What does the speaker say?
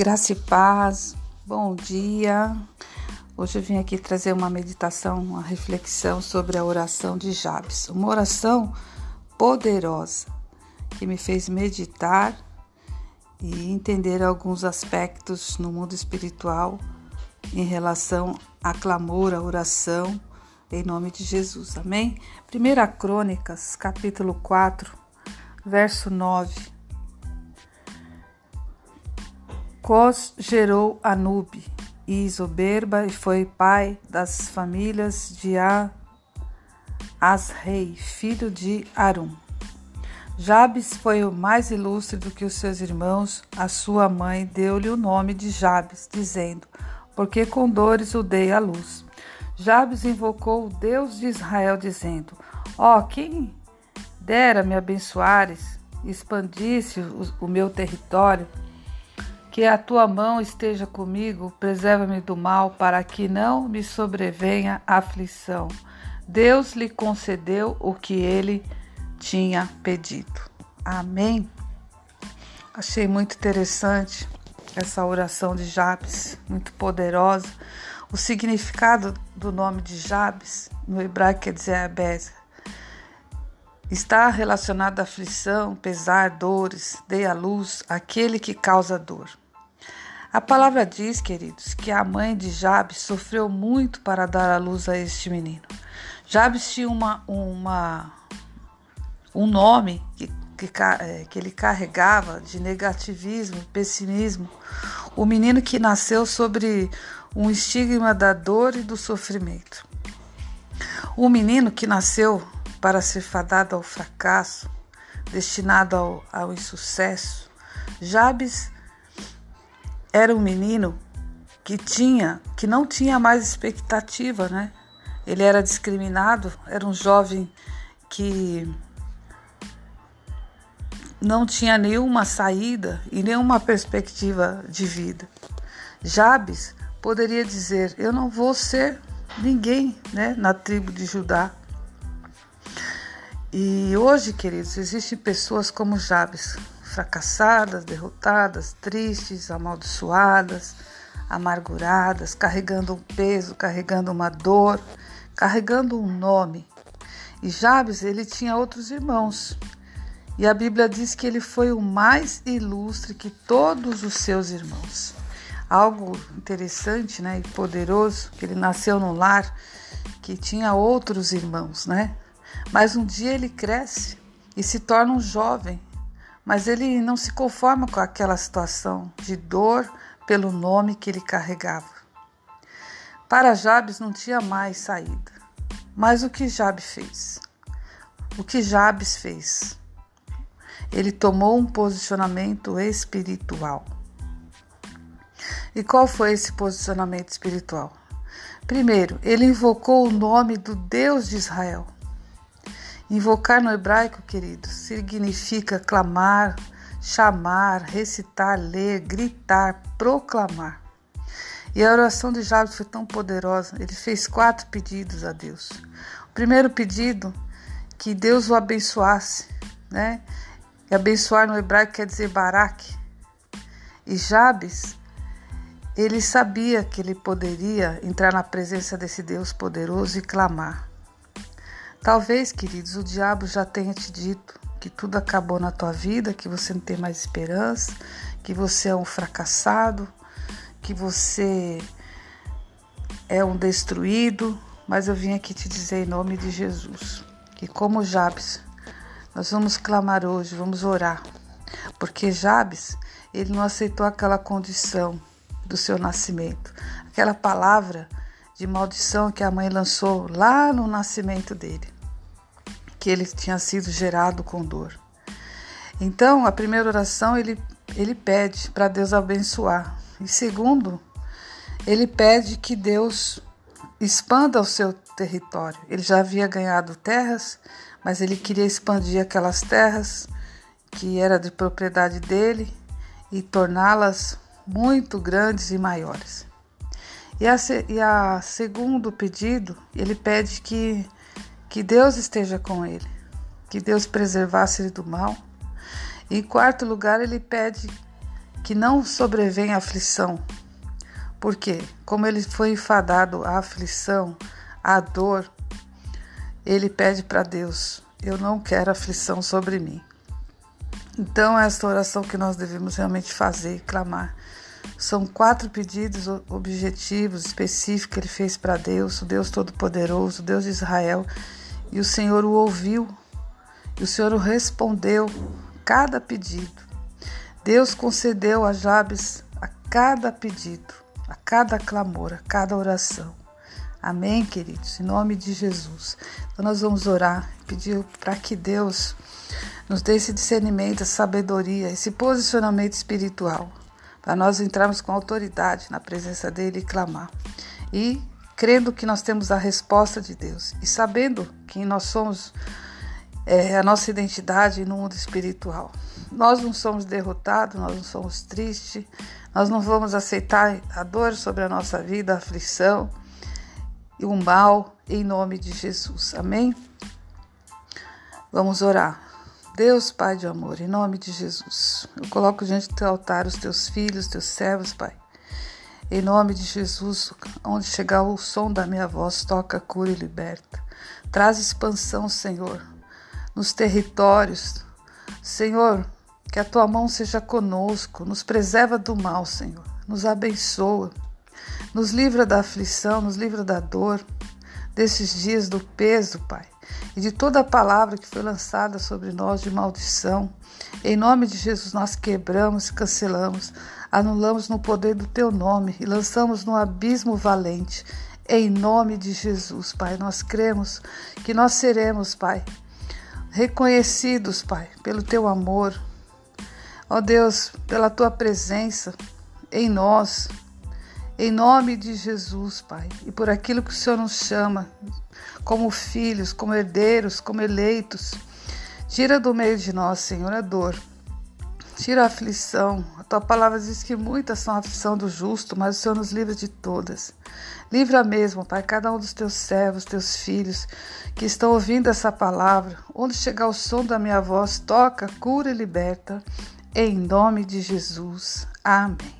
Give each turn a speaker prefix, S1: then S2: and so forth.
S1: Graça e paz, bom dia. Hoje eu vim aqui trazer uma meditação, uma reflexão sobre a oração de Jabes. Uma oração poderosa que me fez meditar e entender alguns aspectos no mundo espiritual em relação a clamor, a oração, em nome de Jesus. Amém? 1 Crônicas, capítulo 4, verso 9 Cos gerou Anube e Isoberba e foi pai das famílias de Asrei, filho de Arum. Jabes foi o mais ilustre do que os seus irmãos. A sua mãe deu-lhe o nome de Jabes, dizendo: Porque com dores o dei à luz. Jabes invocou o Deus de Israel, dizendo: Ó, oh, quem dera me abençoares, expandisse o meu território que a tua mão esteja comigo, preserva-me do mal, para que não me sobrevenha aflição. Deus lhe concedeu o que ele tinha pedido. Amém. Achei muito interessante essa oração de Jabes, muito poderosa. O significado do nome de Jabes, no hebraico quer dizer Abésia, está relacionado à aflição, pesar, dores, dê a luz, aquele que causa dor. A palavra diz, queridos, que a mãe de Jabes sofreu muito para dar a luz a este menino. Jabes tinha uma, uma, um nome que, que, é, que ele carregava de negativismo, pessimismo. O menino que nasceu sobre um estigma da dor e do sofrimento. O menino que nasceu para ser fadado ao fracasso, destinado ao, ao insucesso. Jabes era um menino que tinha, que não tinha mais expectativa, né? Ele era discriminado, era um jovem que não tinha nenhuma saída e nenhuma perspectiva de vida. Jabes poderia dizer: Eu não vou ser ninguém né, na tribo de Judá. E hoje, queridos, existem pessoas como Jabes, fracassadas, derrotadas, tristes, amaldiçoadas, amarguradas, carregando um peso, carregando uma dor, carregando um nome. E Jabes, ele tinha outros irmãos. E a Bíblia diz que ele foi o mais ilustre que todos os seus irmãos. Algo interessante, né, e poderoso, que ele nasceu num lar que tinha outros irmãos, né? Mas um dia ele cresce e se torna um jovem mas ele não se conforma com aquela situação de dor pelo nome que ele carregava. Para Jabes não tinha mais saída. Mas o que Jabes fez? O que Jabes fez? Ele tomou um posicionamento espiritual. E qual foi esse posicionamento espiritual? Primeiro, ele invocou o nome do Deus de Israel. Invocar no hebraico, queridos, significa clamar, chamar, recitar, ler, gritar, proclamar. E a oração de Jabes foi tão poderosa, ele fez quatro pedidos a Deus. O primeiro pedido, que Deus o abençoasse, né? E abençoar no hebraico quer dizer barak. E Jabes, ele sabia que ele poderia entrar na presença desse Deus poderoso e clamar. Talvez, queridos, o diabo já tenha te dito que tudo acabou na tua vida, que você não tem mais esperança, que você é um fracassado, que você é um destruído, mas eu vim aqui te dizer em nome de Jesus que, como Jabes, nós vamos clamar hoje, vamos orar, porque Jabes, ele não aceitou aquela condição do seu nascimento, aquela palavra de maldição que a mãe lançou lá no nascimento dele, que ele tinha sido gerado com dor. Então, a primeira oração ele, ele pede para Deus abençoar. E segundo, ele pede que Deus expanda o seu território. Ele já havia ganhado terras, mas ele queria expandir aquelas terras que era de propriedade dele e torná-las muito grandes e maiores. E a, e a segundo pedido, ele pede que, que Deus esteja com ele, que Deus preservasse ele do mal. Em quarto lugar, ele pede que não sobrevenha aflição. Porque, como ele foi enfadado à aflição, à dor, ele pede para Deus: Eu não quero aflição sobre mim. Então, esta oração que nós devemos realmente fazer e clamar. São quatro pedidos objetivos, específicos que ele fez para Deus, o Deus Todo-Poderoso, o Deus de Israel, e o Senhor o ouviu, e o Senhor o respondeu cada pedido. Deus concedeu a Jabes a cada pedido, a cada clamor, a cada oração. Amém, queridos? Em nome de Jesus. Então nós vamos orar, pedir para que Deus nos dê esse discernimento, essa sabedoria, esse posicionamento espiritual, para nós entrarmos com autoridade na presença dele e clamar. E crendo que nós temos a resposta de Deus e sabendo que nós somos é, a nossa identidade no mundo espiritual. Nós não somos derrotados, nós não somos tristes, nós não vamos aceitar a dor sobre a nossa vida, a aflição e o mal em nome de Jesus. Amém? Vamos orar. Deus, Pai de amor, em nome de Jesus, eu coloco diante do teu altar os teus filhos, teus servos, Pai. Em nome de Jesus, onde chegar o som da minha voz, toca, cura e liberta. Traz expansão, Senhor, nos territórios. Senhor, que a tua mão seja conosco, nos preserva do mal, Senhor. Nos abençoa. Nos livra da aflição, nos livra da dor, desses dias do peso, Pai, de toda a palavra que foi lançada sobre nós de maldição. Em nome de Jesus, nós quebramos cancelamos, anulamos no poder do Teu nome e lançamos no abismo valente. Em nome de Jesus, Pai, nós cremos que nós seremos, Pai, reconhecidos, Pai, pelo Teu amor, Ó Deus, pela tua presença em nós, em nome de Jesus, Pai, e por aquilo que o Senhor nos chama, como filhos, como herdeiros, como eleitos. Tira do meio de nós, Senhor, a dor. Tira a aflição. A tua palavra diz que muitas são a aflição do justo, mas o Senhor nos livra de todas. Livra mesmo, Pai, cada um dos teus servos, teus filhos que estão ouvindo essa palavra. Onde chegar o som da minha voz, toca, cura e liberta. Em nome de Jesus. Amém.